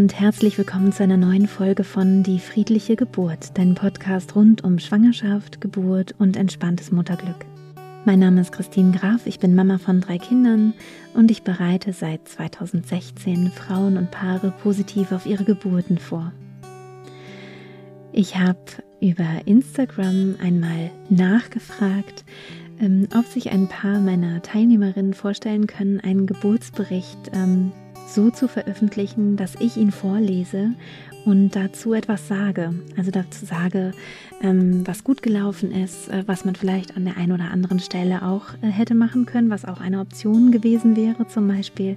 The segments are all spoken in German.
und herzlich willkommen zu einer neuen Folge von Die friedliche Geburt, dein Podcast rund um Schwangerschaft, Geburt und entspanntes Mutterglück. Mein Name ist Christine Graf, ich bin Mama von drei Kindern und ich bereite seit 2016 Frauen und Paare positiv auf ihre Geburten vor. Ich habe über Instagram einmal nachgefragt, ähm, ob sich ein paar meiner Teilnehmerinnen vorstellen können, einen Geburtsbericht ähm, so zu veröffentlichen, dass ich ihn vorlese und dazu etwas sage. Also dazu sage, ähm, was gut gelaufen ist, äh, was man vielleicht an der einen oder anderen Stelle auch äh, hätte machen können, was auch eine Option gewesen wäre, zum Beispiel,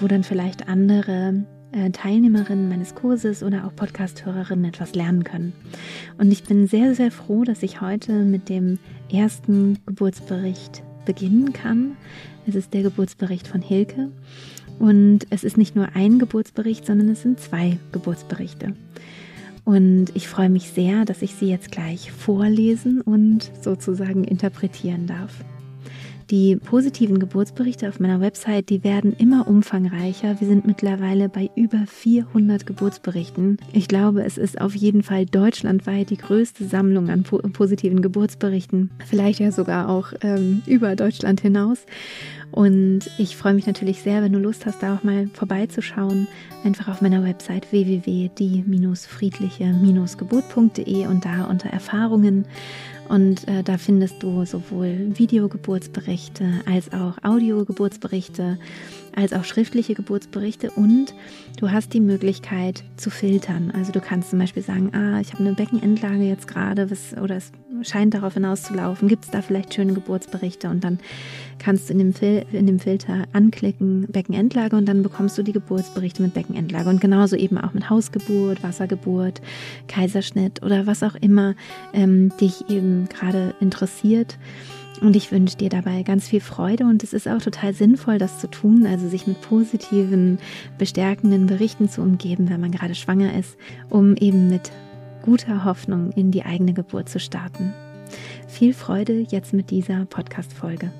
wo dann vielleicht andere äh, Teilnehmerinnen meines Kurses oder auch Podcast-Hörerinnen etwas lernen können. Und ich bin sehr, sehr froh, dass ich heute mit dem ersten Geburtsbericht beginnen kann. Es ist der Geburtsbericht von Hilke. Und es ist nicht nur ein Geburtsbericht, sondern es sind zwei Geburtsberichte. Und ich freue mich sehr, dass ich sie jetzt gleich vorlesen und sozusagen interpretieren darf. Die positiven Geburtsberichte auf meiner Website, die werden immer umfangreicher. Wir sind mittlerweile bei über 400 Geburtsberichten. Ich glaube, es ist auf jeden Fall deutschlandweit die größte Sammlung an po positiven Geburtsberichten. Vielleicht ja sogar auch ähm, über Deutschland hinaus. Und ich freue mich natürlich sehr, wenn du Lust hast, da auch mal vorbeizuschauen. Einfach auf meiner Website www.die-friedliche-geburt.de und da unter Erfahrungen und äh, da findest du sowohl Videogeburtsberichte als auch Audiogeburtsberichte, als auch schriftliche Geburtsberichte und du hast die Möglichkeit zu filtern. Also du kannst zum Beispiel sagen, ah, ich habe eine Beckenendlage jetzt gerade, oder es scheint darauf hinauszulaufen, gibt es da vielleicht schöne Geburtsberichte und dann kannst in dem, Fil in dem Filter anklicken Beckenendlage und dann bekommst du die Geburtsberichte mit Beckenendlage und genauso eben auch mit Hausgeburt, Wassergeburt, Kaiserschnitt oder was auch immer ähm, dich eben gerade interessiert. Und ich wünsche dir dabei ganz viel Freude und es ist auch total sinnvoll, das zu tun, also sich mit positiven, bestärkenden Berichten zu umgeben, wenn man gerade schwanger ist, um eben mit guter Hoffnung in die eigene Geburt zu starten. Viel Freude jetzt mit dieser Podcast-Folge.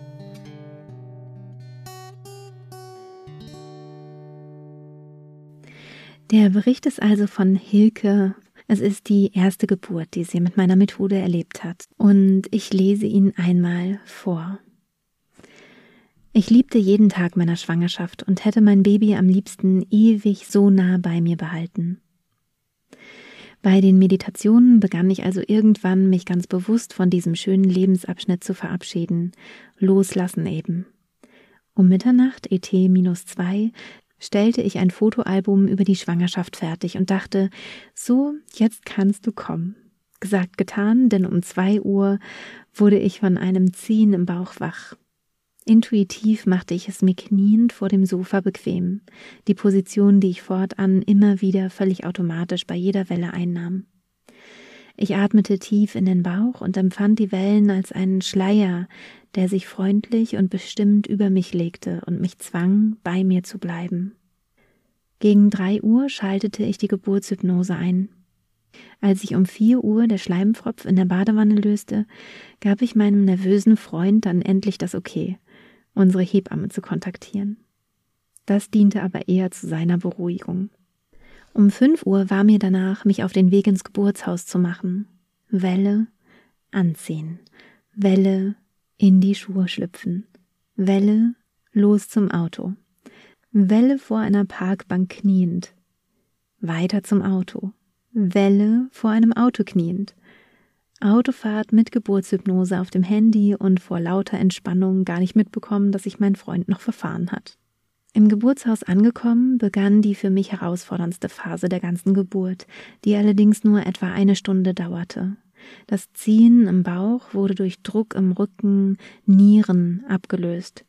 Der Bericht ist also von Hilke. Es ist die erste Geburt, die sie mit meiner Methode erlebt hat. Und ich lese ihn einmal vor. Ich liebte jeden Tag meiner Schwangerschaft und hätte mein Baby am liebsten ewig so nah bei mir behalten. Bei den Meditationen begann ich also irgendwann, mich ganz bewusst von diesem schönen Lebensabschnitt zu verabschieden. Loslassen eben. Um Mitternacht, ET minus zwei, stellte ich ein Fotoalbum über die Schwangerschaft fertig und dachte, so, jetzt kannst du kommen. Gesagt, getan, denn um zwei Uhr wurde ich von einem Ziehen im Bauch wach. Intuitiv machte ich es mir kniend vor dem Sofa bequem, die Position, die ich fortan immer wieder völlig automatisch bei jeder Welle einnahm. Ich atmete tief in den Bauch und empfand die Wellen als einen Schleier, der sich freundlich und bestimmt über mich legte und mich zwang, bei mir zu bleiben. Gegen drei Uhr schaltete ich die Geburtshypnose ein. Als sich um vier Uhr der Schleimpfropf in der Badewanne löste, gab ich meinem nervösen Freund dann endlich das Okay unsere Hebamme zu kontaktieren. Das diente aber eher zu seiner Beruhigung. Um fünf Uhr war mir danach, mich auf den Weg ins Geburtshaus zu machen. Welle, anziehen. Welle, in die Schuhe schlüpfen. Welle, los zum Auto. Welle vor einer Parkbank kniend. Weiter zum Auto. Welle vor einem Auto kniend. Autofahrt mit Geburtshypnose auf dem Handy und vor lauter Entspannung gar nicht mitbekommen, dass sich mein Freund noch verfahren hat. Im Geburtshaus angekommen, begann die für mich herausforderndste Phase der ganzen Geburt, die allerdings nur etwa eine Stunde dauerte. Das Ziehen im Bauch wurde durch Druck im Rücken, Nieren abgelöst.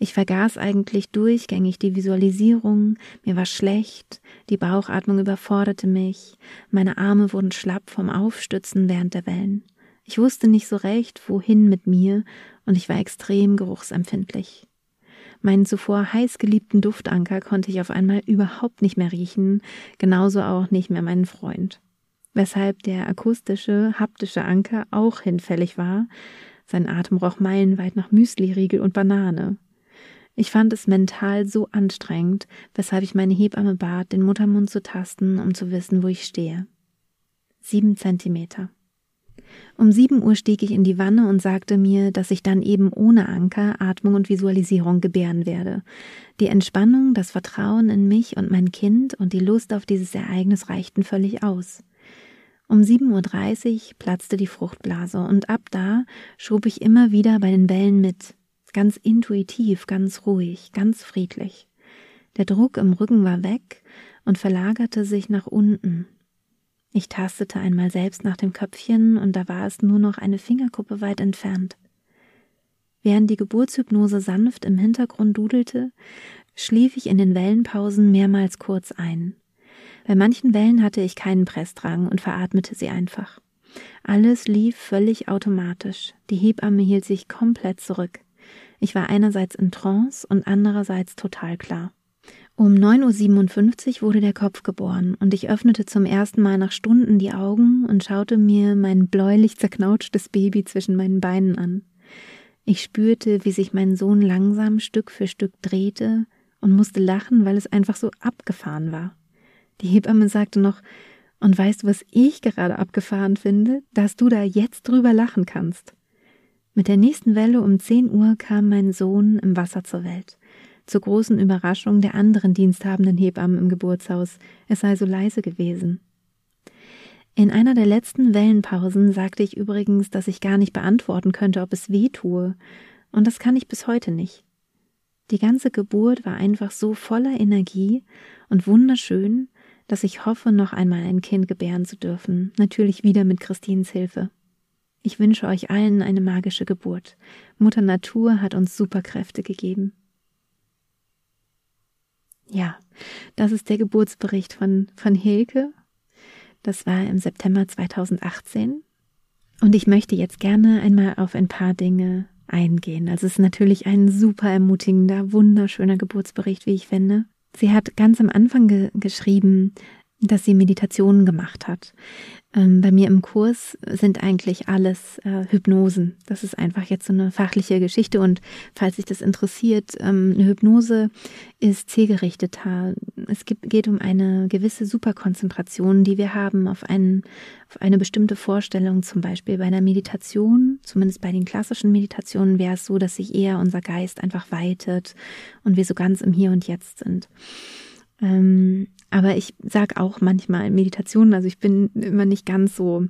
Ich vergaß eigentlich durchgängig die Visualisierung, mir war schlecht, die Bauchatmung überforderte mich, meine Arme wurden schlapp vom Aufstützen während der Wellen. Ich wusste nicht so recht, wohin mit mir, und ich war extrem geruchsempfindlich. Meinen zuvor heiß geliebten Duftanker konnte ich auf einmal überhaupt nicht mehr riechen, genauso auch nicht mehr meinen Freund. Weshalb der akustische, haptische Anker auch hinfällig war, sein Atem roch meilenweit nach Müsliriegel und Banane. Ich fand es mental so anstrengend, weshalb ich meine Hebamme bat, den Muttermund zu tasten, um zu wissen, wo ich stehe. Sieben Zentimeter. Um sieben Uhr stieg ich in die Wanne und sagte mir, dass ich dann eben ohne Anker, Atmung und Visualisierung gebären werde. Die Entspannung, das Vertrauen in mich und mein Kind und die Lust auf dieses Ereignis reichten völlig aus. Um 7.30 Uhr platzte die Fruchtblase und ab da schob ich immer wieder bei den Wellen mit. Ganz intuitiv, ganz ruhig, ganz friedlich. Der Druck im Rücken war weg und verlagerte sich nach unten, ich tastete einmal selbst nach dem Köpfchen und da war es nur noch eine Fingerkuppe weit entfernt. Während die Geburtshypnose sanft im Hintergrund dudelte, schlief ich in den Wellenpausen mehrmals kurz ein. Bei manchen Wellen hatte ich keinen Pressdrang und veratmete sie einfach. Alles lief völlig automatisch. Die Hebamme hielt sich komplett zurück. Ich war einerseits in Trance und andererseits total klar. Um 9.57 Uhr wurde der Kopf geboren und ich öffnete zum ersten Mal nach Stunden die Augen und schaute mir mein bläulich zerknautschtes Baby zwischen meinen Beinen an. Ich spürte, wie sich mein Sohn langsam Stück für Stück drehte und musste lachen, weil es einfach so abgefahren war. Die Hebamme sagte noch, und weißt du, was ich gerade abgefahren finde? Dass du da jetzt drüber lachen kannst. Mit der nächsten Welle um 10 Uhr kam mein Sohn im Wasser zur Welt zur großen Überraschung der anderen diensthabenden Hebammen im Geburtshaus, es sei so leise gewesen. In einer der letzten Wellenpausen sagte ich übrigens, dass ich gar nicht beantworten könnte, ob es weh tue, und das kann ich bis heute nicht. Die ganze Geburt war einfach so voller Energie und wunderschön, dass ich hoffe, noch einmal ein Kind gebären zu dürfen, natürlich wieder mit Christines Hilfe. Ich wünsche euch allen eine magische Geburt. Mutter Natur hat uns Superkräfte gegeben. Ja, das ist der Geburtsbericht von, von Hilke. Das war im September 2018. Und ich möchte jetzt gerne einmal auf ein paar Dinge eingehen. Also es ist natürlich ein super ermutigender, wunderschöner Geburtsbericht, wie ich finde. Sie hat ganz am Anfang ge geschrieben, dass sie Meditationen gemacht hat. Ähm, bei mir im Kurs sind eigentlich alles äh, Hypnosen. Das ist einfach jetzt so eine fachliche Geschichte und falls sich das interessiert, ähm, eine Hypnose ist zielgerichteter. Es gibt, geht um eine gewisse Superkonzentration, die wir haben auf, einen, auf eine bestimmte Vorstellung. Zum Beispiel bei einer Meditation, zumindest bei den klassischen Meditationen, wäre es so, dass sich eher unser Geist einfach weitet und wir so ganz im Hier und Jetzt sind. Aber ich sage auch manchmal Meditationen, also ich bin immer nicht ganz so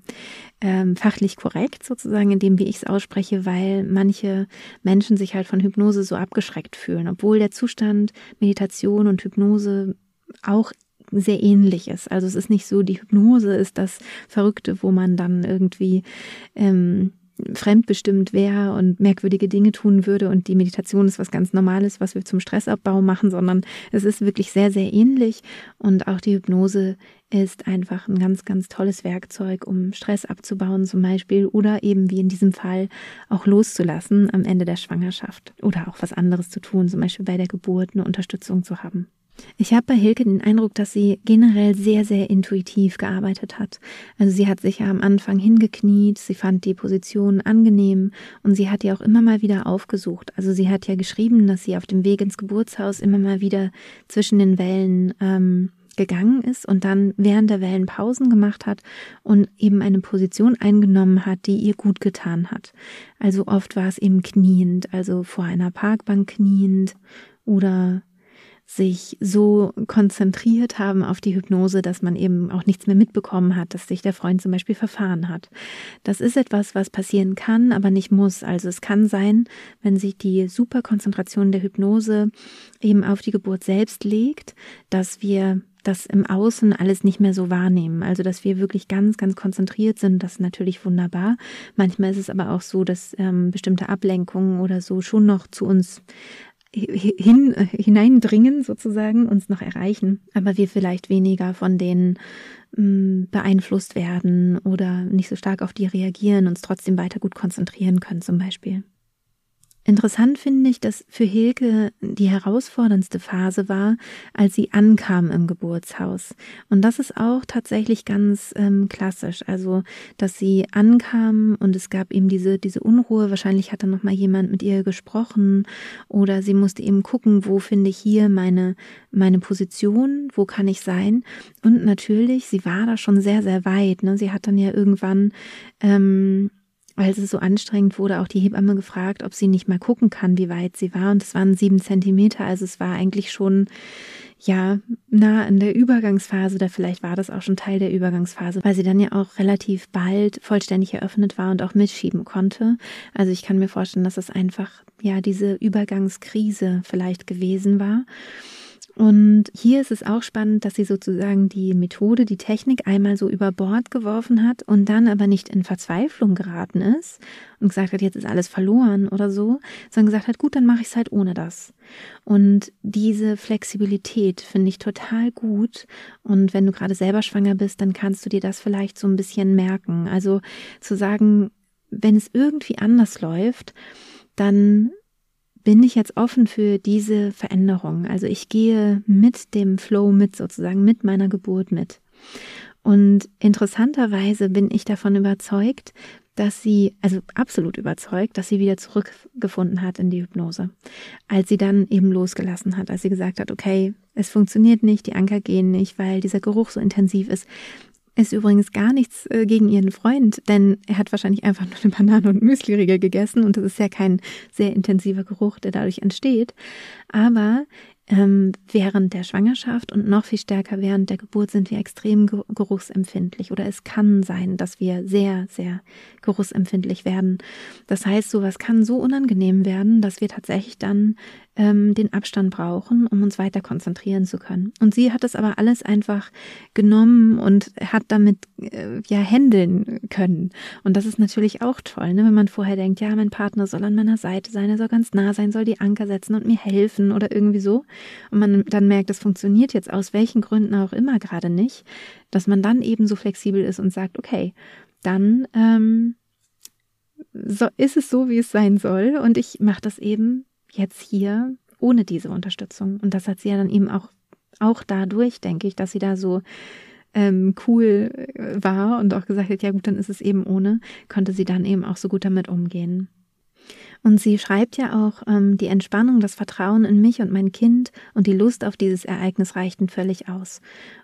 ähm, fachlich korrekt sozusagen in dem, wie ich es ausspreche, weil manche Menschen sich halt von Hypnose so abgeschreckt fühlen, obwohl der Zustand Meditation und Hypnose auch sehr ähnlich ist. Also es ist nicht so, die Hypnose ist das Verrückte, wo man dann irgendwie ähm, fremdbestimmt wäre und merkwürdige Dinge tun würde und die Meditation ist was ganz Normales, was wir zum Stressabbau machen, sondern es ist wirklich sehr, sehr ähnlich und auch die Hypnose ist einfach ein ganz, ganz tolles Werkzeug, um Stress abzubauen zum Beispiel oder eben wie in diesem Fall auch loszulassen am Ende der Schwangerschaft oder auch was anderes zu tun, zum Beispiel bei der Geburt eine Unterstützung zu haben. Ich habe bei Hilke den Eindruck, dass sie generell sehr, sehr intuitiv gearbeitet hat. Also sie hat sich ja am Anfang hingekniet, sie fand die Position angenehm und sie hat die auch immer mal wieder aufgesucht. Also sie hat ja geschrieben, dass sie auf dem Weg ins Geburtshaus immer mal wieder zwischen den Wellen ähm, gegangen ist und dann während der Wellen Pausen gemacht hat und eben eine Position eingenommen hat, die ihr gut getan hat. Also oft war es eben kniend, also vor einer Parkbank kniend oder sich so konzentriert haben auf die Hypnose, dass man eben auch nichts mehr mitbekommen hat, dass sich der Freund zum Beispiel verfahren hat. Das ist etwas, was passieren kann, aber nicht muss. Also es kann sein, wenn sich die Superkonzentration der Hypnose eben auf die Geburt selbst legt, dass wir das im Außen alles nicht mehr so wahrnehmen. Also, dass wir wirklich ganz, ganz konzentriert sind, das ist natürlich wunderbar. Manchmal ist es aber auch so, dass ähm, bestimmte Ablenkungen oder so schon noch zu uns hin, hineindringen sozusagen, uns noch erreichen, aber wir vielleicht weniger von denen mm, beeinflusst werden oder nicht so stark auf die reagieren, uns trotzdem weiter gut konzentrieren können zum Beispiel. Interessant finde ich, dass für Hilke die herausforderndste Phase war, als sie ankam im Geburtshaus. Und das ist auch tatsächlich ganz ähm, klassisch. Also, dass sie ankam und es gab eben diese, diese Unruhe. Wahrscheinlich hat dann nochmal jemand mit ihr gesprochen oder sie musste eben gucken, wo finde ich hier meine, meine Position, wo kann ich sein. Und natürlich, sie war da schon sehr, sehr weit. Ne? Sie hat dann ja irgendwann, ähm, weil es so anstrengend wurde, auch die Hebamme gefragt, ob sie nicht mal gucken kann, wie weit sie war. Und es waren sieben Zentimeter, also es war eigentlich schon ja nah in der Übergangsphase oder vielleicht war das auch schon Teil der Übergangsphase, weil sie dann ja auch relativ bald vollständig eröffnet war und auch mitschieben konnte. Also ich kann mir vorstellen, dass es einfach ja diese Übergangskrise vielleicht gewesen war. Und hier ist es auch spannend, dass sie sozusagen die Methode, die Technik einmal so über Bord geworfen hat und dann aber nicht in Verzweiflung geraten ist und gesagt hat, jetzt ist alles verloren oder so, sondern gesagt hat, gut, dann mache ich es halt ohne das. Und diese Flexibilität finde ich total gut. Und wenn du gerade selber schwanger bist, dann kannst du dir das vielleicht so ein bisschen merken. Also zu sagen, wenn es irgendwie anders läuft, dann bin ich jetzt offen für diese Veränderung. Also ich gehe mit dem Flow mit sozusagen, mit meiner Geburt mit. Und interessanterweise bin ich davon überzeugt, dass sie, also absolut überzeugt, dass sie wieder zurückgefunden hat in die Hypnose. Als sie dann eben losgelassen hat, als sie gesagt hat, okay, es funktioniert nicht, die Anker gehen nicht, weil dieser Geruch so intensiv ist. Ist übrigens gar nichts äh, gegen ihren Freund, denn er hat wahrscheinlich einfach nur eine Banane und Müsliriegel gegessen und das ist ja kein sehr intensiver Geruch, der dadurch entsteht. Aber ähm, während der Schwangerschaft und noch viel stärker während der Geburt sind wir extrem geruchsempfindlich oder es kann sein, dass wir sehr, sehr geruchsempfindlich werden. Das heißt, sowas kann so unangenehm werden, dass wir tatsächlich dann ähm, den Abstand brauchen, um uns weiter konzentrieren zu können. Und sie hat es aber alles einfach genommen und hat damit äh, ja händeln können. Und das ist natürlich auch toll, ne? wenn man vorher denkt, ja, mein Partner soll an meiner Seite sein, er soll ganz nah sein, soll die Anker setzen und mir helfen oder irgendwie so. Und man dann merkt, es funktioniert jetzt aus welchen Gründen auch immer gerade nicht, dass man dann eben so flexibel ist und sagt, okay, dann ähm, so ist es so, wie es sein soll und ich mache das eben jetzt hier ohne diese Unterstützung. Und das hat sie ja dann eben auch, auch dadurch, denke ich, dass sie da so ähm, cool äh, war und auch gesagt hat, ja gut, dann ist es eben ohne, konnte sie dann eben auch so gut damit umgehen. Und sie schreibt ja auch, ähm, die Entspannung, das Vertrauen in mich und mein Kind und die Lust auf dieses Ereignis reichten völlig aus.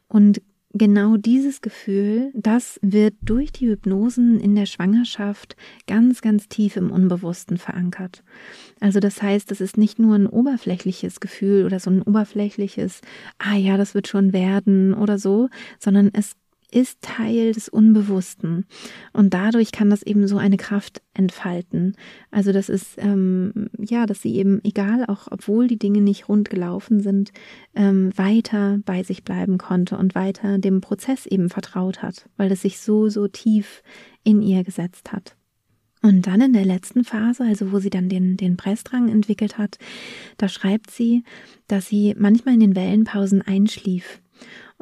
Und genau dieses Gefühl, das wird durch die Hypnosen in der Schwangerschaft ganz, ganz tief im Unbewussten verankert. Also das heißt, es ist nicht nur ein oberflächliches Gefühl oder so ein oberflächliches, ah ja, das wird schon werden oder so, sondern es ist Teil des Unbewussten. Und dadurch kann das eben so eine Kraft entfalten. Also das ist, ähm, ja, dass sie eben, egal, auch obwohl die Dinge nicht rund gelaufen sind, ähm, weiter bei sich bleiben konnte und weiter dem Prozess eben vertraut hat, weil es sich so, so tief in ihr gesetzt hat. Und dann in der letzten Phase, also wo sie dann den, den Pressdrang entwickelt hat, da schreibt sie, dass sie manchmal in den Wellenpausen einschlief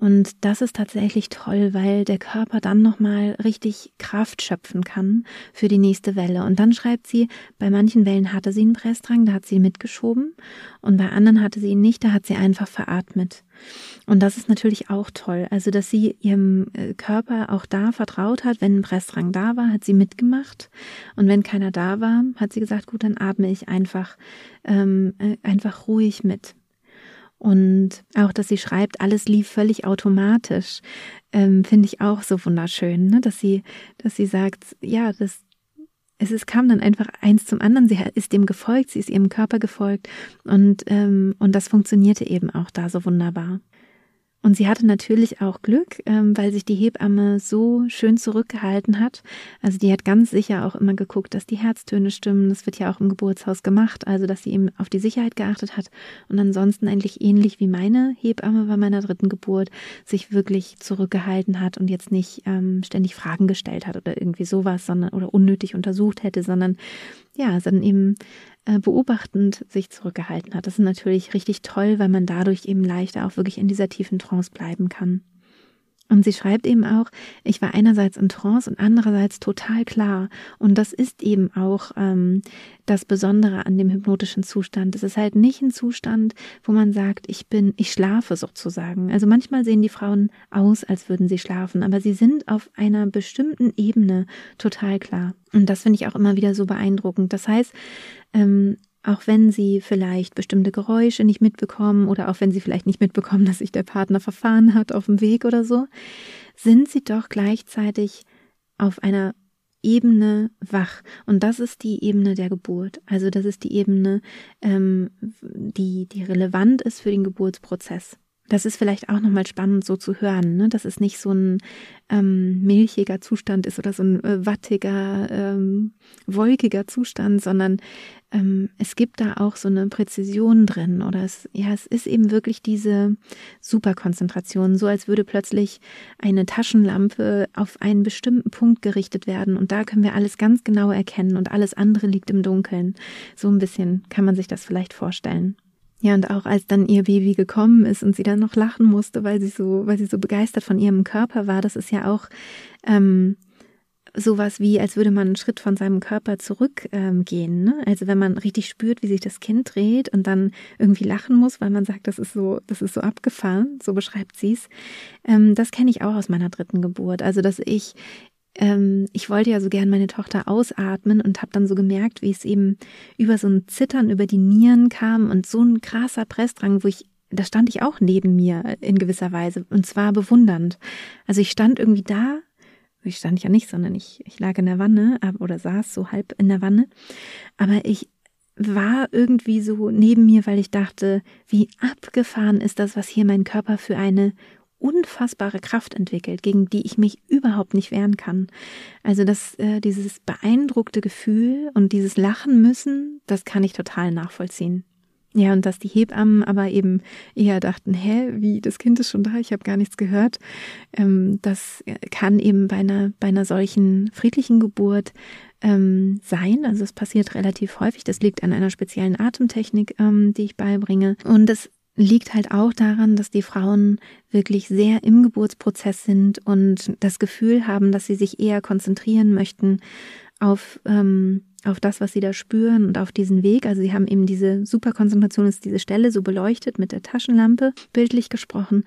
und das ist tatsächlich toll, weil der Körper dann nochmal richtig Kraft schöpfen kann für die nächste Welle. Und dann schreibt sie, bei manchen Wellen hatte sie einen Pressdrang, da hat sie mitgeschoben. Und bei anderen hatte sie ihn nicht, da hat sie einfach veratmet. Und das ist natürlich auch toll. Also, dass sie ihrem äh, Körper auch da vertraut hat, wenn ein Pressdrang da war, hat sie mitgemacht. Und wenn keiner da war, hat sie gesagt, gut, dann atme ich einfach, ähm, äh, einfach ruhig mit. Und auch, dass sie schreibt, alles lief völlig automatisch, ähm, finde ich auch so wunderschön, ne? dass sie, dass sie sagt, ja, das, es ist, kam dann einfach eins zum anderen. Sie ist dem gefolgt, sie ist ihrem Körper gefolgt und, ähm, und das funktionierte eben auch da so wunderbar. Und sie hatte natürlich auch Glück, ähm, weil sich die Hebamme so schön zurückgehalten hat. Also die hat ganz sicher auch immer geguckt, dass die Herztöne stimmen. Das wird ja auch im Geburtshaus gemacht, also dass sie eben auf die Sicherheit geachtet hat. Und ansonsten eigentlich ähnlich wie meine Hebamme bei meiner dritten Geburt sich wirklich zurückgehalten hat und jetzt nicht ähm, ständig Fragen gestellt hat oder irgendwie sowas, sondern oder unnötig untersucht hätte, sondern ja, sondern eben beobachtend sich zurückgehalten hat. Das ist natürlich richtig toll, weil man dadurch eben leichter auch wirklich in dieser tiefen Trance bleiben kann. Und sie schreibt eben auch, ich war einerseits in Trance und andererseits total klar. Und das ist eben auch ähm, das Besondere an dem hypnotischen Zustand. Es ist halt nicht ein Zustand, wo man sagt, ich bin, ich schlafe sozusagen. Also manchmal sehen die Frauen aus, als würden sie schlafen, aber sie sind auf einer bestimmten Ebene total klar. Und das finde ich auch immer wieder so beeindruckend. Das heißt, ähm, auch wenn sie vielleicht bestimmte Geräusche nicht mitbekommen oder auch wenn sie vielleicht nicht mitbekommen, dass sich der Partner verfahren hat auf dem Weg oder so, sind sie doch gleichzeitig auf einer Ebene wach. Und das ist die Ebene der Geburt. Also das ist die Ebene, ähm, die, die relevant ist für den Geburtsprozess. Das ist vielleicht auch nochmal spannend so zu hören, ne? dass es nicht so ein ähm, milchiger Zustand ist oder so ein äh, wattiger, ähm, wolkiger Zustand, sondern ähm, es gibt da auch so eine Präzision drin oder es, ja, es ist eben wirklich diese Superkonzentration, so als würde plötzlich eine Taschenlampe auf einen bestimmten Punkt gerichtet werden und da können wir alles ganz genau erkennen und alles andere liegt im Dunkeln. So ein bisschen kann man sich das vielleicht vorstellen. Ja, und auch als dann ihr Baby gekommen ist und sie dann noch lachen musste, weil sie so, weil sie so begeistert von ihrem Körper war, das ist ja auch ähm, sowas wie, als würde man einen Schritt von seinem Körper zurückgehen. Ähm, ne? Also wenn man richtig spürt, wie sich das Kind dreht und dann irgendwie lachen muss, weil man sagt, das ist so, das ist so abgefahren, so beschreibt sie es. Ähm, das kenne ich auch aus meiner dritten Geburt. Also dass ich ähm, ich wollte ja so gern meine Tochter ausatmen und habe dann so gemerkt, wie es eben über so ein Zittern über die Nieren kam und so ein krasser Pressdrang, wo ich da stand ich auch neben mir in gewisser Weise und zwar bewundernd. Also ich stand irgendwie da, ich stand ja nicht, sondern ich, ich lag in der Wanne oder saß so halb in der Wanne, aber ich war irgendwie so neben mir, weil ich dachte, wie abgefahren ist das, was hier mein Körper für eine unfassbare Kraft entwickelt, gegen die ich mich überhaupt nicht wehren kann. Also das, äh, dieses beeindruckte Gefühl und dieses Lachen müssen, das kann ich total nachvollziehen. Ja, und dass die Hebammen aber eben eher dachten, hä, wie, das Kind ist schon da, ich habe gar nichts gehört. Ähm, das kann eben bei einer, bei einer solchen friedlichen Geburt ähm, sein. Also es passiert relativ häufig. Das liegt an einer speziellen Atemtechnik, ähm, die ich beibringe. Und es liegt halt auch daran, dass die Frauen wirklich sehr im Geburtsprozess sind und das Gefühl haben, dass sie sich eher konzentrieren möchten auf, ähm, auf das, was sie da spüren und auf diesen Weg. Also sie haben eben diese Superkonzentration, ist diese Stelle so beleuchtet mit der Taschenlampe, bildlich gesprochen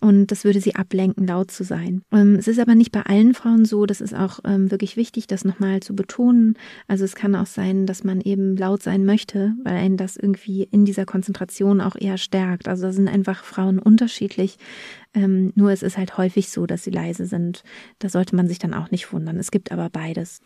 und das würde sie ablenken, laut zu sein. Ähm, es ist aber nicht bei allen Frauen so, das ist auch ähm, wirklich wichtig, das nochmal zu betonen. Also es kann auch sein, dass man eben laut sein möchte, weil einen das irgendwie in dieser Konzentration auch eher stärkt. Also da sind einfach Frauen unterschiedlich. Ähm, nur es ist halt häufig so, dass sie leise sind. Da sollte man sich dann auch nicht wundern. Es gibt aber beides.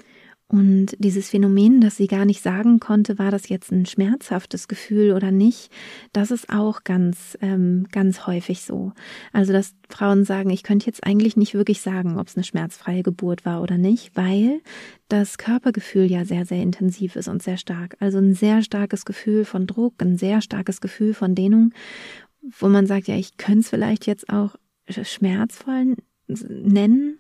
Und dieses Phänomen, dass sie gar nicht sagen konnte, war das jetzt ein schmerzhaftes Gefühl oder nicht, das ist auch ganz, ähm, ganz häufig so. Also, dass Frauen sagen, ich könnte jetzt eigentlich nicht wirklich sagen, ob es eine schmerzfreie Geburt war oder nicht, weil das Körpergefühl ja sehr, sehr intensiv ist und sehr stark. Also ein sehr starkes Gefühl von Druck, ein sehr starkes Gefühl von Dehnung, wo man sagt, ja, ich könnte es vielleicht jetzt auch schmerzvoll nennen,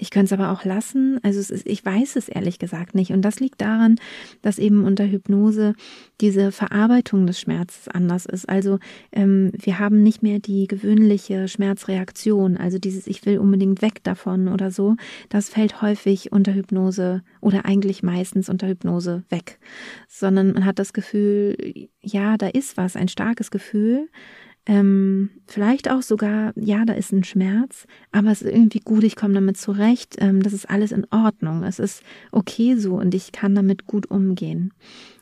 ich könnte es aber auch lassen. Also es ist, ich weiß es ehrlich gesagt nicht. Und das liegt daran, dass eben unter Hypnose diese Verarbeitung des Schmerzes anders ist. Also ähm, wir haben nicht mehr die gewöhnliche Schmerzreaktion, also dieses Ich will unbedingt weg davon oder so. Das fällt häufig unter Hypnose oder eigentlich meistens unter Hypnose weg. Sondern man hat das Gefühl, ja, da ist was, ein starkes Gefühl ähm, vielleicht auch sogar, ja, da ist ein Schmerz, aber es ist irgendwie gut, ich komme damit zurecht, ähm, das ist alles in Ordnung, es ist okay so und ich kann damit gut umgehen.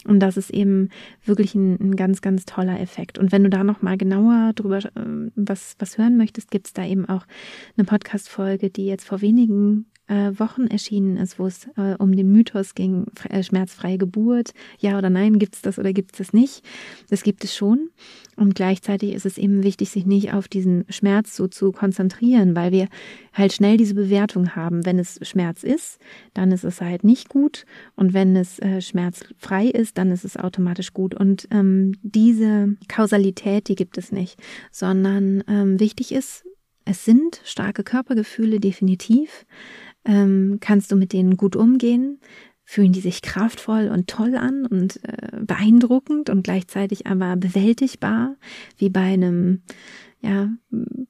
Und das ist eben wirklich ein, ein ganz, ganz toller Effekt. Und wenn du da noch mal genauer drüber äh, was, was hören möchtest, gibt's da eben auch eine Podcast-Folge, die jetzt vor wenigen äh, Wochen erschienen ist, wo es äh, um den Mythos ging, äh, schmerzfreie Geburt, ja oder nein, gibt es das oder gibt es das nicht? Das gibt es schon. Und gleichzeitig ist es eben wichtig, sich nicht auf diesen Schmerz so zu konzentrieren, weil wir halt schnell diese Bewertung haben. Wenn es Schmerz ist, dann ist es halt nicht gut. Und wenn es äh, schmerzfrei ist, dann ist es automatisch gut. Und ähm, diese Kausalität, die gibt es nicht, sondern ähm, wichtig ist, es sind starke Körpergefühle definitiv ähm, kannst du mit denen gut umgehen? Fühlen die sich kraftvoll und toll an und äh, beeindruckend und gleichzeitig aber bewältigbar, wie bei einem ja,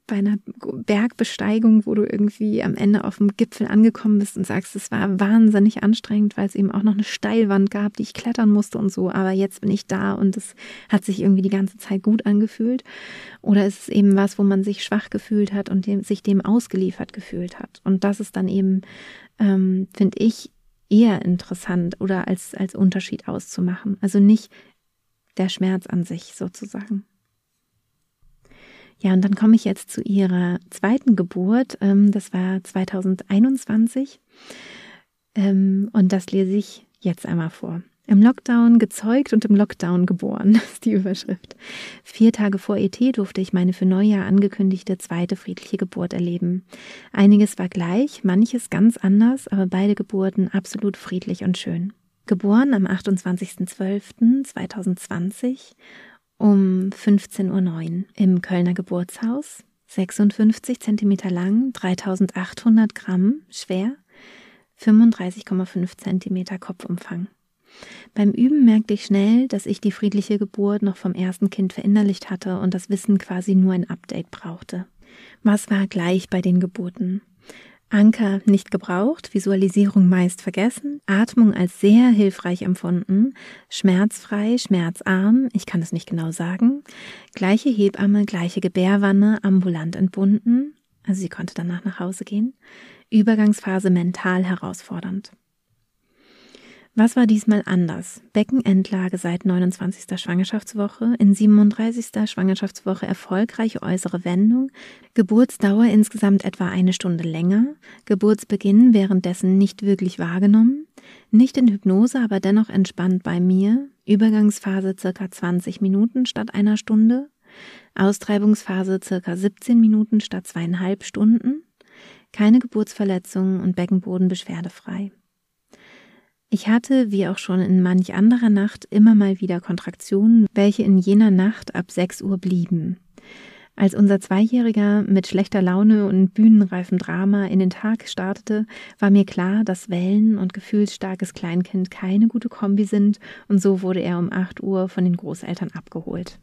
bei einer Bergbesteigung, wo du irgendwie am Ende auf dem Gipfel angekommen bist und sagst, es war wahnsinnig anstrengend, weil es eben auch noch eine Steilwand gab, die ich klettern musste und so, aber jetzt bin ich da und es hat sich irgendwie die ganze Zeit gut angefühlt. Oder ist es eben was, wo man sich schwach gefühlt hat und dem, sich dem ausgeliefert gefühlt hat. Und das ist dann eben, ähm, finde ich, eher interessant oder als, als Unterschied auszumachen. Also nicht der Schmerz an sich sozusagen. Ja, und dann komme ich jetzt zu ihrer zweiten Geburt. Ähm, das war 2021. Ähm, und das lese ich jetzt einmal vor. Im Lockdown gezeugt und im Lockdown geboren, ist die Überschrift. Vier Tage vor ET durfte ich meine für Neujahr angekündigte zweite friedliche Geburt erleben. Einiges war gleich, manches ganz anders, aber beide Geburten absolut friedlich und schön. Geboren am 28.12.2020 um 15.09 Uhr im Kölner Geburtshaus, 56 Zentimeter lang, 3800 Gramm schwer, 35,5 Zentimeter Kopfumfang. Beim Üben merkte ich schnell, dass ich die friedliche Geburt noch vom ersten Kind verinnerlicht hatte und das Wissen quasi nur ein Update brauchte. Was war gleich bei den Geburten? Anker nicht gebraucht, Visualisierung meist vergessen, Atmung als sehr hilfreich empfunden, schmerzfrei, schmerzarm, ich kann es nicht genau sagen, gleiche Hebamme, gleiche Gebärwanne, ambulant entbunden, also sie konnte danach nach Hause gehen, Übergangsphase mental herausfordernd. Was war diesmal anders? Beckenendlage seit 29. Schwangerschaftswoche, in 37. Schwangerschaftswoche erfolgreiche äußere Wendung, Geburtsdauer insgesamt etwa eine Stunde länger, Geburtsbeginn währenddessen nicht wirklich wahrgenommen, nicht in Hypnose, aber dennoch entspannt bei mir, Übergangsphase circa 20 Minuten statt einer Stunde, Austreibungsphase circa 17 Minuten statt zweieinhalb Stunden, keine Geburtsverletzungen und Beckenboden beschwerdefrei. Ich hatte, wie auch schon in manch anderer Nacht, immer mal wieder Kontraktionen, welche in jener Nacht ab 6 Uhr blieben. Als unser Zweijähriger mit schlechter Laune und bühnenreifem Drama in den Tag startete, war mir klar, dass Wellen und gefühlsstarkes Kleinkind keine gute Kombi sind, und so wurde er um 8 Uhr von den Großeltern abgeholt.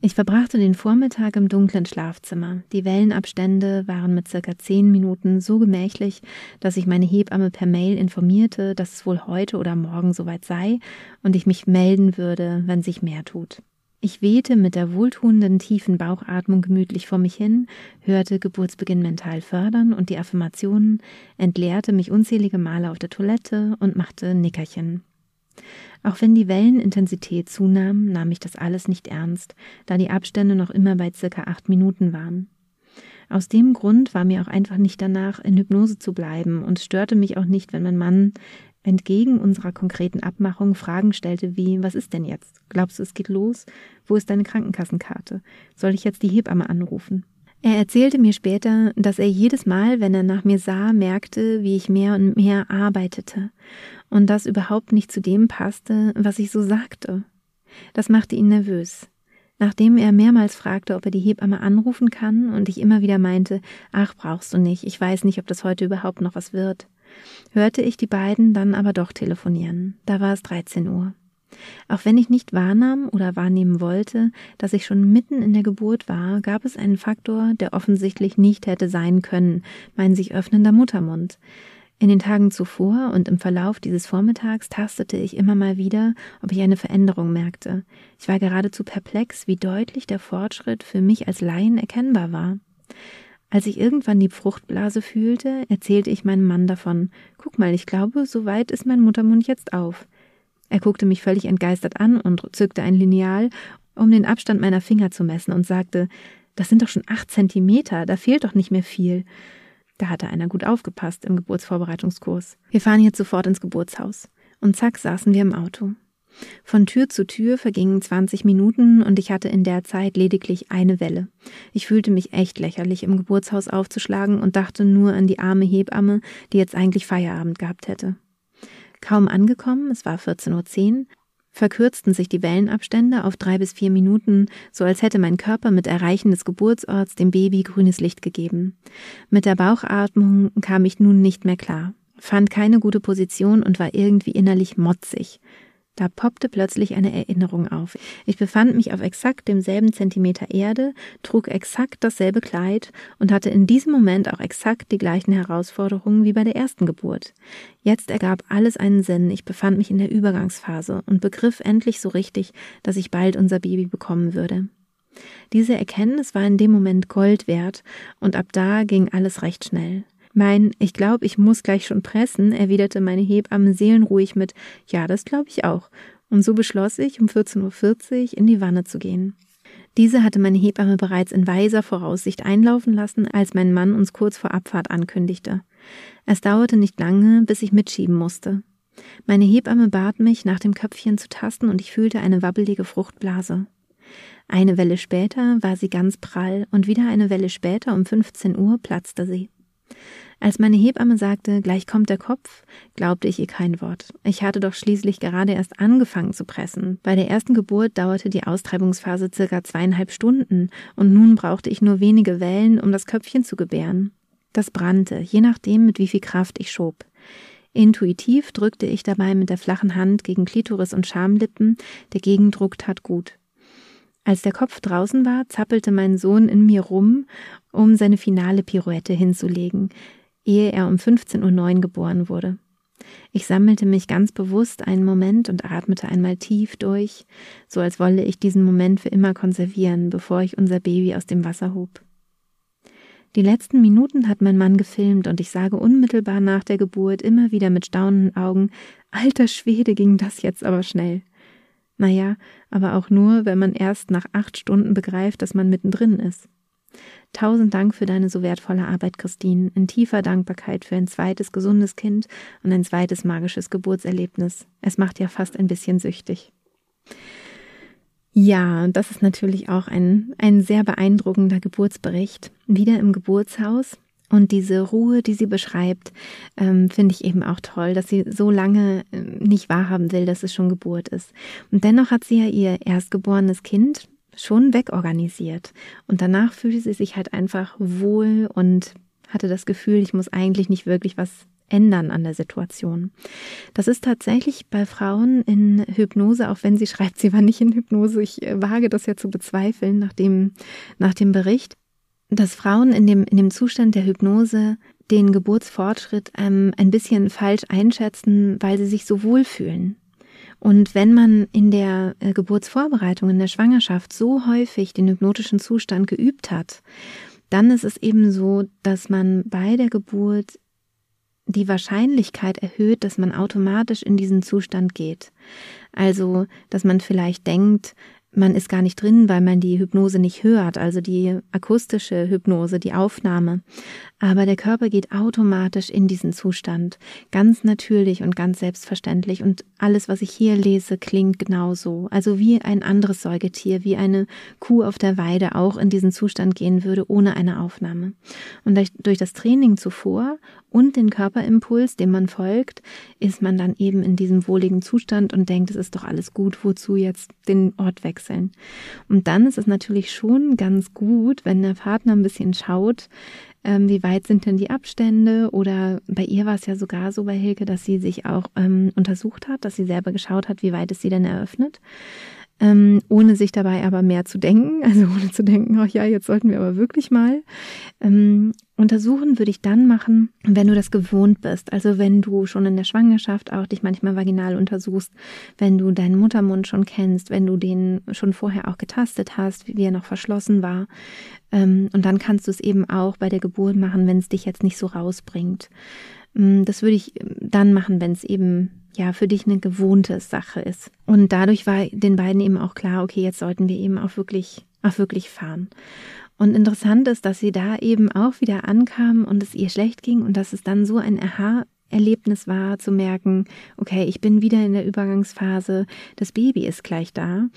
Ich verbrachte den Vormittag im dunklen Schlafzimmer. Die Wellenabstände waren mit circa zehn Minuten so gemächlich, dass ich meine Hebamme per Mail informierte, dass es wohl heute oder morgen soweit sei und ich mich melden würde, wenn sich mehr tut. Ich wehte mit der wohltuenden tiefen Bauchatmung gemütlich vor mich hin, hörte Geburtsbeginn mental fördern und die Affirmationen, entleerte mich unzählige Male auf der Toilette und machte Nickerchen. Auch wenn die Wellenintensität zunahm, nahm ich das alles nicht ernst, da die Abstände noch immer bei circa acht Minuten waren. Aus dem Grund war mir auch einfach nicht danach, in Hypnose zu bleiben und störte mich auch nicht, wenn mein Mann entgegen unserer konkreten Abmachung Fragen stellte wie, was ist denn jetzt? Glaubst du, es geht los? Wo ist deine Krankenkassenkarte? Soll ich jetzt die Hebamme anrufen? Er erzählte mir später, dass er jedes Mal, wenn er nach mir sah, merkte, wie ich mehr und mehr arbeitete und das überhaupt nicht zu dem passte, was ich so sagte. Das machte ihn nervös. Nachdem er mehrmals fragte, ob er die Hebamme anrufen kann und ich immer wieder meinte, ach, brauchst du nicht, ich weiß nicht, ob das heute überhaupt noch was wird, hörte ich die beiden dann aber doch telefonieren. Da war es 13 Uhr. Auch wenn ich nicht wahrnahm oder wahrnehmen wollte, dass ich schon mitten in der Geburt war, gab es einen Faktor, der offensichtlich nicht hätte sein können, mein sich öffnender Muttermund. In den Tagen zuvor und im Verlauf dieses Vormittags tastete ich immer mal wieder, ob ich eine Veränderung merkte. Ich war geradezu perplex, wie deutlich der Fortschritt für mich als Laien erkennbar war. Als ich irgendwann die Fruchtblase fühlte, erzählte ich meinem Mann davon. Guck mal, ich glaube, so weit ist mein Muttermund jetzt auf. Er guckte mich völlig entgeistert an und zückte ein Lineal, um den Abstand meiner Finger zu messen und sagte, das sind doch schon acht Zentimeter, da fehlt doch nicht mehr viel. Da hatte einer gut aufgepasst im Geburtsvorbereitungskurs. Wir fahren jetzt sofort ins Geburtshaus. Und zack saßen wir im Auto. Von Tür zu Tür vergingen 20 Minuten und ich hatte in der Zeit lediglich eine Welle. Ich fühlte mich echt lächerlich, im Geburtshaus aufzuschlagen und dachte nur an die arme Hebamme, die jetzt eigentlich Feierabend gehabt hätte. Kaum angekommen, es war 14.10 Uhr, verkürzten sich die Wellenabstände auf drei bis vier Minuten, so als hätte mein Körper mit Erreichen des Geburtsorts dem Baby grünes Licht gegeben. Mit der Bauchatmung kam ich nun nicht mehr klar, fand keine gute Position und war irgendwie innerlich motzig. Da poppte plötzlich eine Erinnerung auf. Ich befand mich auf exakt demselben Zentimeter Erde, trug exakt dasselbe Kleid und hatte in diesem Moment auch exakt die gleichen Herausforderungen wie bei der ersten Geburt. Jetzt ergab alles einen Sinn. Ich befand mich in der Übergangsphase und begriff endlich so richtig, dass ich bald unser Baby bekommen würde. Diese Erkenntnis war in dem Moment Gold wert und ab da ging alles recht schnell. Mein, ich glaube, ich muss gleich schon pressen, erwiderte meine Hebamme seelenruhig mit, ja, das glaube ich auch. Und so beschloss ich, um 14.40 Uhr in die Wanne zu gehen. Diese hatte meine Hebamme bereits in weiser Voraussicht einlaufen lassen, als mein Mann uns kurz vor Abfahrt ankündigte. Es dauerte nicht lange, bis ich mitschieben musste. Meine Hebamme bat mich, nach dem Köpfchen zu tasten, und ich fühlte eine wabbelige Fruchtblase. Eine Welle später war sie ganz prall, und wieder eine Welle später um 15 Uhr platzte sie. Als meine Hebamme sagte, gleich kommt der Kopf, glaubte ich ihr kein Wort. Ich hatte doch schließlich gerade erst angefangen zu pressen. Bei der ersten Geburt dauerte die Austreibungsphase circa zweieinhalb Stunden und nun brauchte ich nur wenige Wellen, um das Köpfchen zu gebären. Das brannte, je nachdem, mit wie viel Kraft ich schob. Intuitiv drückte ich dabei mit der flachen Hand gegen Klitoris und Schamlippen, der Gegendruck tat gut. Als der Kopf draußen war, zappelte mein Sohn in mir rum, um seine finale Pirouette hinzulegen ehe er um 15.09 Uhr geboren wurde. Ich sammelte mich ganz bewusst einen Moment und atmete einmal tief durch, so als wolle ich diesen Moment für immer konservieren, bevor ich unser Baby aus dem Wasser hob. Die letzten Minuten hat mein Mann gefilmt und ich sage unmittelbar nach der Geburt immer wieder mit staunenden Augen, alter Schwede ging das jetzt aber schnell. Naja, aber auch nur, wenn man erst nach acht Stunden begreift, dass man mittendrin ist. Tausend Dank für deine so wertvolle Arbeit, Christine. In tiefer Dankbarkeit für ein zweites gesundes Kind und ein zweites magisches Geburtserlebnis. Es macht ja fast ein bisschen süchtig. Ja, das ist natürlich auch ein, ein sehr beeindruckender Geburtsbericht. Wieder im Geburtshaus. Und diese Ruhe, die sie beschreibt, ähm, finde ich eben auch toll, dass sie so lange äh, nicht wahrhaben will, dass es schon Geburt ist. Und dennoch hat sie ja ihr erstgeborenes Kind schon wegorganisiert. Und danach fühlte sie sich halt einfach wohl und hatte das Gefühl, ich muss eigentlich nicht wirklich was ändern an der Situation. Das ist tatsächlich bei Frauen in Hypnose, auch wenn sie schreibt, sie war nicht in Hypnose, ich äh, wage das ja zu bezweifeln nach dem, nach dem Bericht, dass Frauen in dem, in dem Zustand der Hypnose den Geburtsfortschritt ähm, ein bisschen falsch einschätzen, weil sie sich so wohlfühlen. Und wenn man in der äh, Geburtsvorbereitung, in der Schwangerschaft so häufig den hypnotischen Zustand geübt hat, dann ist es eben so, dass man bei der Geburt die Wahrscheinlichkeit erhöht, dass man automatisch in diesen Zustand geht. Also, dass man vielleicht denkt, man ist gar nicht drin, weil man die Hypnose nicht hört, also die akustische Hypnose, die Aufnahme. Aber der Körper geht automatisch in diesen Zustand, ganz natürlich und ganz selbstverständlich. Und alles, was ich hier lese, klingt genauso. Also wie ein anderes Säugetier, wie eine Kuh auf der Weide auch in diesen Zustand gehen würde, ohne eine Aufnahme. Und durch das Training zuvor und den Körperimpuls, dem man folgt, ist man dann eben in diesem wohligen Zustand und denkt, es ist doch alles gut, wozu jetzt den Ort wechseln. Und dann ist es natürlich schon ganz gut, wenn der Partner ein bisschen schaut, ähm, wie weit sind denn die Abstände? Oder bei ihr war es ja sogar so bei Hilke, dass sie sich auch ähm, untersucht hat, dass sie selber geschaut hat, wie weit ist sie denn eröffnet ähm, ohne sich dabei aber mehr zu denken, also ohne zu denken, ach ja, jetzt sollten wir aber wirklich mal. Ähm, untersuchen würde ich dann machen, wenn du das gewohnt bist, also wenn du schon in der Schwangerschaft auch dich manchmal vaginal untersuchst, wenn du deinen Muttermund schon kennst, wenn du den schon vorher auch getastet hast, wie er noch verschlossen war. Ähm, und dann kannst du es eben auch bei der Geburt machen, wenn es dich jetzt nicht so rausbringt. Ähm, das würde ich dann machen, wenn es eben ja für dich eine gewohnte Sache ist. Und dadurch war den beiden eben auch klar, okay, jetzt sollten wir eben auch wirklich, auch wirklich fahren. Und interessant ist, dass sie da eben auch wieder ankam und es ihr schlecht ging und dass es dann so ein Aha Erlebnis war, zu merken, okay, ich bin wieder in der Übergangsphase, das Baby ist gleich da.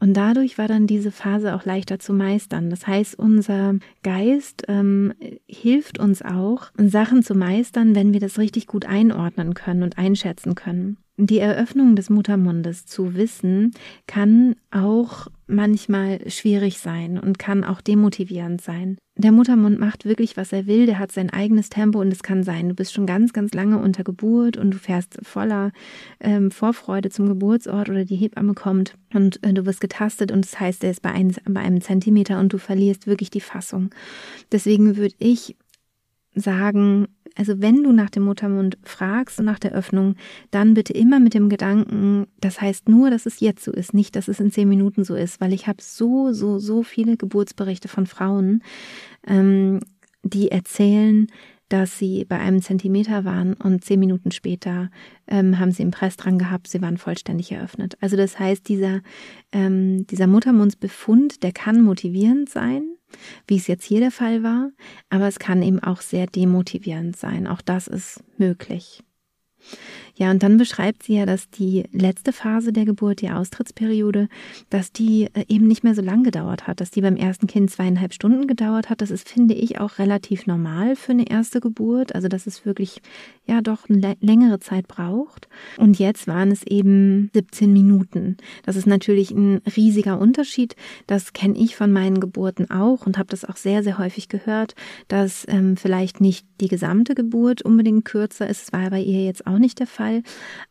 Und dadurch war dann diese Phase auch leichter zu meistern. Das heißt, unser Geist ähm, hilft uns auch, Sachen zu meistern, wenn wir das richtig gut einordnen können und einschätzen können. Die Eröffnung des Muttermundes zu wissen, kann auch manchmal schwierig sein und kann auch demotivierend sein. Der Muttermund macht wirklich, was er will, der hat sein eigenes Tempo und es kann sein, du bist schon ganz, ganz lange unter Geburt und du fährst voller ähm, Vorfreude zum Geburtsort oder die Hebamme kommt und äh, du wirst getastet und das heißt, er ist bei, ein, bei einem Zentimeter und du verlierst wirklich die Fassung. Deswegen würde ich sagen, also wenn du nach dem Muttermund fragst und nach der Öffnung, dann bitte immer mit dem Gedanken, das heißt nur, dass es jetzt so ist, nicht, dass es in zehn Minuten so ist, weil ich habe so, so, so viele Geburtsberichte von Frauen, ähm, die erzählen, dass sie bei einem Zentimeter waren und zehn Minuten später ähm, haben sie einen Press dran gehabt, sie waren vollständig eröffnet. Also das heißt, dieser, ähm, dieser Muttermundsbefund, der kann motivierend sein, wie es jetzt hier der Fall war, aber es kann eben auch sehr demotivierend sein. Auch das ist möglich. Ja, und dann beschreibt sie ja, dass die letzte Phase der Geburt, die Austrittsperiode, dass die äh, eben nicht mehr so lang gedauert hat, dass die beim ersten Kind zweieinhalb Stunden gedauert hat. Das ist, finde ich, auch relativ normal für eine erste Geburt. Also, dass es wirklich, ja, doch eine längere Zeit braucht. Und jetzt waren es eben 17 Minuten. Das ist natürlich ein riesiger Unterschied. Das kenne ich von meinen Geburten auch und habe das auch sehr, sehr häufig gehört, dass ähm, vielleicht nicht die gesamte Geburt unbedingt kürzer ist. Es war bei ihr jetzt auch nicht der Fall. Fall,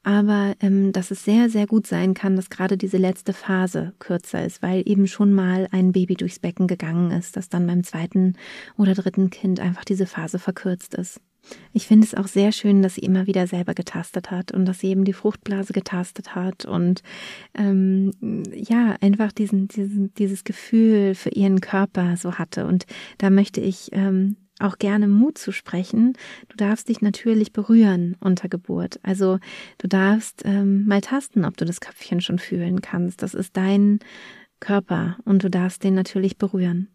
aber ähm, dass es sehr, sehr gut sein kann, dass gerade diese letzte Phase kürzer ist, weil eben schon mal ein Baby durchs Becken gegangen ist, dass dann beim zweiten oder dritten Kind einfach diese Phase verkürzt ist. Ich finde es auch sehr schön, dass sie immer wieder selber getastet hat und dass sie eben die Fruchtblase getastet hat und ähm, ja, einfach diesen, diesen, dieses Gefühl für ihren Körper so hatte. Und da möchte ich ähm, auch gerne Mut zu sprechen. Du darfst dich natürlich berühren unter Geburt. Also du darfst ähm, mal tasten, ob du das Köpfchen schon fühlen kannst. Das ist dein Körper und du darfst den natürlich berühren.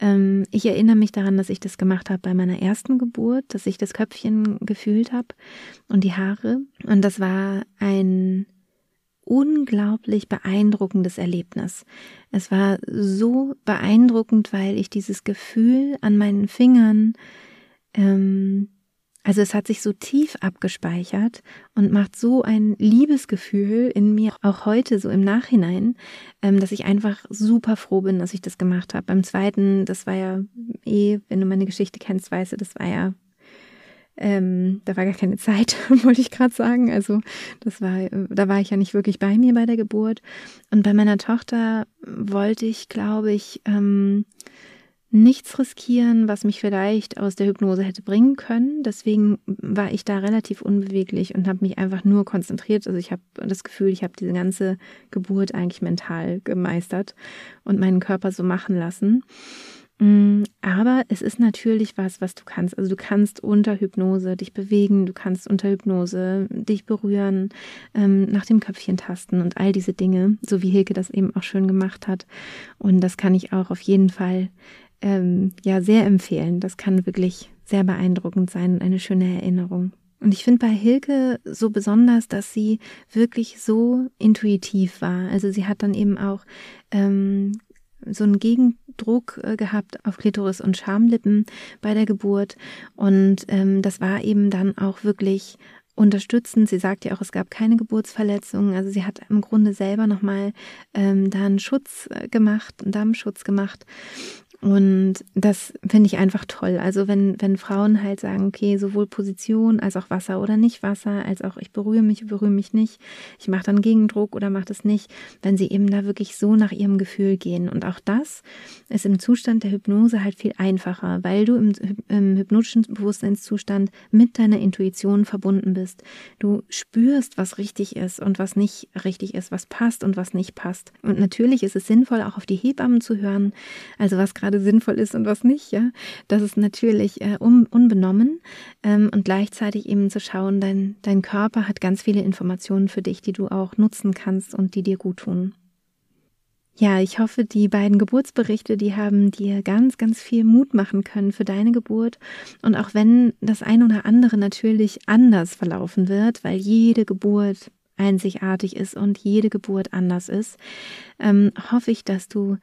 Ähm, ich erinnere mich daran, dass ich das gemacht habe bei meiner ersten Geburt, dass ich das Köpfchen gefühlt habe und die Haare. Und das war ein unglaublich beeindruckendes Erlebnis. Es war so beeindruckend, weil ich dieses Gefühl an meinen Fingern, ähm, also es hat sich so tief abgespeichert und macht so ein Liebesgefühl in mir, auch heute so im Nachhinein, ähm, dass ich einfach super froh bin, dass ich das gemacht habe. Beim zweiten, das war ja eh, wenn du meine Geschichte kennst, weißt du, das war ja ähm, da war gar keine Zeit, wollte ich gerade sagen. Also das war, da war ich ja nicht wirklich bei mir bei der Geburt. Und bei meiner Tochter wollte ich, glaube ich, ähm, nichts riskieren, was mich vielleicht aus der Hypnose hätte bringen können. Deswegen war ich da relativ unbeweglich und habe mich einfach nur konzentriert. Also ich habe das Gefühl, ich habe diese ganze Geburt eigentlich mental gemeistert und meinen Körper so machen lassen. Mm, aber es ist natürlich was, was du kannst. Also du kannst unter Hypnose dich bewegen, du kannst unter Hypnose dich berühren, ähm, nach dem Köpfchen tasten und all diese Dinge, so wie Hilke das eben auch schön gemacht hat. Und das kann ich auch auf jeden Fall ähm, ja sehr empfehlen. Das kann wirklich sehr beeindruckend sein und eine schöne Erinnerung. Und ich finde bei Hilke so besonders, dass sie wirklich so intuitiv war. Also sie hat dann eben auch ähm, so einen Gegendruck äh, gehabt auf Klitoris und Schamlippen bei der Geburt. Und ähm, das war eben dann auch wirklich unterstützend. Sie sagt ja auch, es gab keine Geburtsverletzungen. Also sie hat im Grunde selber nochmal ähm, da einen Schutz äh, gemacht, einen Darmschutz gemacht. Und das finde ich einfach toll. Also wenn, wenn Frauen halt sagen, okay, sowohl Position als auch Wasser oder nicht Wasser, als auch ich berühre mich, berühre mich nicht, ich mache dann Gegendruck oder mache das nicht, wenn sie eben da wirklich so nach ihrem Gefühl gehen. Und auch das ist im Zustand der Hypnose halt viel einfacher, weil du im, im hypnotischen Bewusstseinszustand mit deiner Intuition verbunden bist. Du spürst, was richtig ist und was nicht richtig ist, was passt und was nicht passt. Und natürlich ist es sinnvoll, auch auf die Hebammen zu hören, also was gerade gerade sinnvoll ist und was nicht, ja. Das ist natürlich äh, un unbenommen ähm, und gleichzeitig eben zu schauen, dein, dein Körper hat ganz viele Informationen für dich, die du auch nutzen kannst und die dir gut tun. Ja, ich hoffe, die beiden Geburtsberichte, die haben dir ganz, ganz viel Mut machen können für deine Geburt. Und auch wenn das ein oder andere natürlich anders verlaufen wird, weil jede Geburt einzigartig ist und jede Geburt anders ist, ähm, hoffe ich, dass du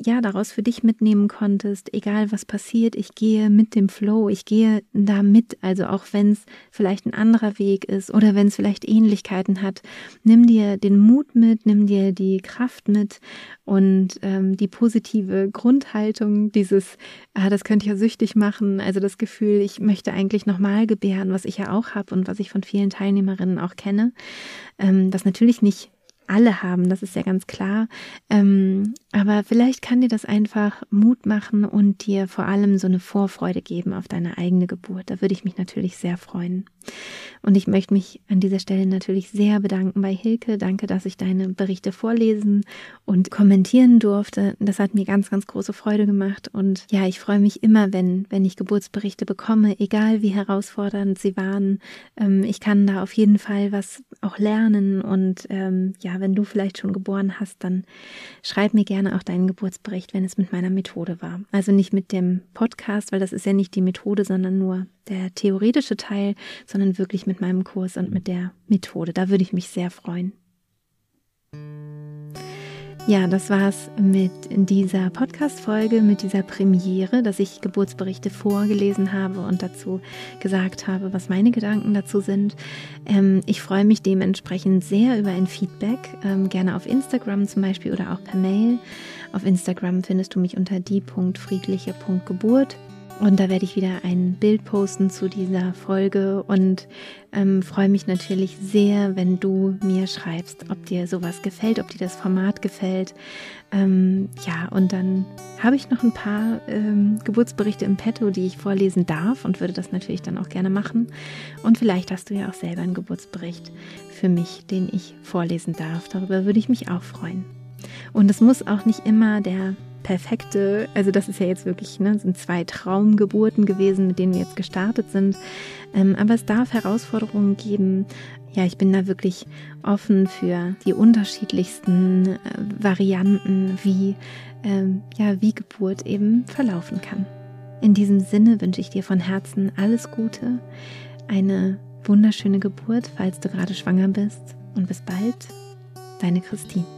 ja daraus für dich mitnehmen konntest, egal was passiert, ich gehe mit dem Flow, ich gehe da mit, also auch wenn es vielleicht ein anderer Weg ist oder wenn es vielleicht Ähnlichkeiten hat, nimm dir den Mut mit, nimm dir die Kraft mit und ähm, die positive Grundhaltung, dieses, ah, das könnte ich ja süchtig machen, also das Gefühl, ich möchte eigentlich nochmal gebären, was ich ja auch habe und was ich von vielen Teilnehmerinnen auch kenne, ähm, das natürlich nicht alle haben, das ist ja ganz klar. Ähm, aber vielleicht kann dir das einfach Mut machen und dir vor allem so eine Vorfreude geben auf deine eigene Geburt. Da würde ich mich natürlich sehr freuen. Und ich möchte mich an dieser Stelle natürlich sehr bedanken bei Hilke. Danke, dass ich deine Berichte vorlesen und kommentieren durfte. Das hat mir ganz, ganz große Freude gemacht. Und ja, ich freue mich immer, wenn, wenn ich Geburtsberichte bekomme, egal wie herausfordernd sie waren. Ähm, ich kann da auf jeden Fall was auch lernen. Und ähm, wenn du vielleicht schon geboren hast, dann schreib mir gerne auch deinen Geburtsbericht, wenn es mit meiner Methode war. Also nicht mit dem Podcast, weil das ist ja nicht die Methode, sondern nur der theoretische Teil, sondern wirklich mit meinem Kurs und mit der Methode. Da würde ich mich sehr freuen. Ja, das war's mit dieser Podcast-Folge, mit dieser Premiere, dass ich Geburtsberichte vorgelesen habe und dazu gesagt habe, was meine Gedanken dazu sind. Ähm, ich freue mich dementsprechend sehr über ein Feedback, ähm, gerne auf Instagram zum Beispiel oder auch per Mail. Auf Instagram findest du mich unter die.friedliche.geburt. Und da werde ich wieder ein Bild posten zu dieser Folge und ähm, freue mich natürlich sehr, wenn du mir schreibst, ob dir sowas gefällt, ob dir das Format gefällt. Ähm, ja, und dann habe ich noch ein paar ähm, Geburtsberichte im Petto, die ich vorlesen darf und würde das natürlich dann auch gerne machen. Und vielleicht hast du ja auch selber einen Geburtsbericht für mich, den ich vorlesen darf. Darüber würde ich mich auch freuen. Und es muss auch nicht immer der perfekte, also das ist ja jetzt wirklich, ne, sind zwei Traumgeburten gewesen, mit denen wir jetzt gestartet sind. Ähm, aber es darf Herausforderungen geben. Ja, ich bin da wirklich offen für die unterschiedlichsten äh, Varianten, wie, ähm, ja, wie Geburt eben verlaufen kann. In diesem Sinne wünsche ich dir von Herzen alles Gute, eine wunderschöne Geburt, falls du gerade schwanger bist und bis bald, deine Christine.